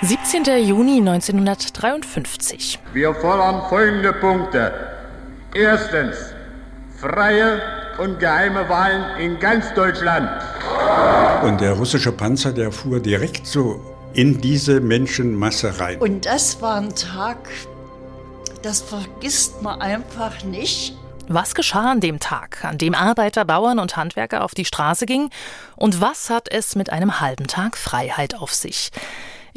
17. Juni 1953. Wir fordern folgende Punkte. Erstens, freie und geheime Wahlen in ganz Deutschland. Und der russische Panzer, der fuhr direkt so in diese Menschenmasse rein. Und das war ein Tag, das vergisst man einfach nicht. Was geschah an dem Tag, an dem Arbeiter, Bauern und Handwerker auf die Straße gingen? Und was hat es mit einem halben Tag Freiheit auf sich?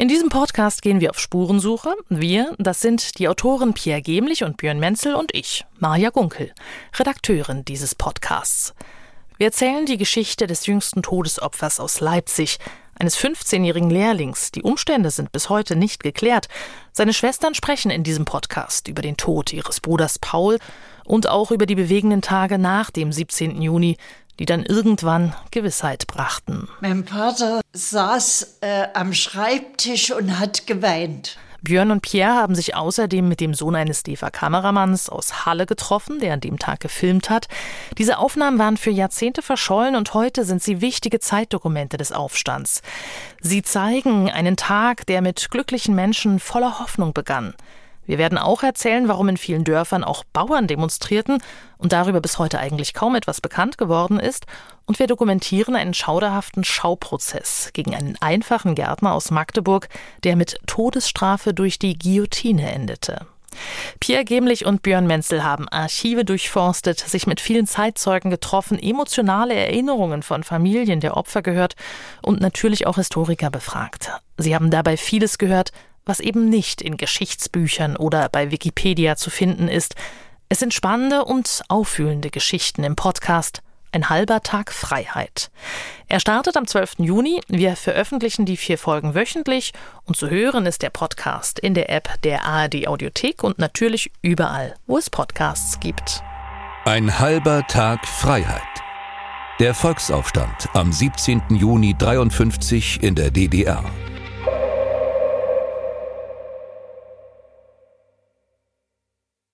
In diesem Podcast gehen wir auf Spurensuche. Wir, das sind die Autoren Pierre Gemlich und Björn Menzel und ich, Maja Gunkel, Redakteurin dieses Podcasts. Wir erzählen die Geschichte des jüngsten Todesopfers aus Leipzig, eines 15-jährigen Lehrlings. Die Umstände sind bis heute nicht geklärt. Seine Schwestern sprechen in diesem Podcast über den Tod ihres Bruders Paul und auch über die bewegenden Tage nach dem 17. Juni, die dann irgendwann Gewissheit brachten. Mein Vater saß äh, am Schreibtisch und hat geweint. Björn und Pierre haben sich außerdem mit dem Sohn eines DEFA-Kameramanns aus Halle getroffen, der an dem Tag gefilmt hat. Diese Aufnahmen waren für Jahrzehnte verschollen und heute sind sie wichtige Zeitdokumente des Aufstands. Sie zeigen einen Tag, der mit glücklichen Menschen voller Hoffnung begann. Wir werden auch erzählen, warum in vielen Dörfern auch Bauern demonstrierten und darüber bis heute eigentlich kaum etwas bekannt geworden ist. Und wir dokumentieren einen schauderhaften Schauprozess gegen einen einfachen Gärtner aus Magdeburg, der mit Todesstrafe durch die Guillotine endete. Pierre Gemlich und Björn Menzel haben Archive durchforstet, sich mit vielen Zeitzeugen getroffen, emotionale Erinnerungen von Familien der Opfer gehört und natürlich auch Historiker befragt. Sie haben dabei vieles gehört, was eben nicht in Geschichtsbüchern oder bei Wikipedia zu finden ist. Es sind spannende und auffühlende Geschichten im Podcast Ein halber Tag Freiheit. Er startet am 12. Juni. Wir veröffentlichen die vier Folgen wöchentlich und zu hören ist der Podcast in der App der ARD Audiothek und natürlich überall, wo es Podcasts gibt. Ein halber Tag Freiheit. Der Volksaufstand am 17. Juni 53 in der DDR.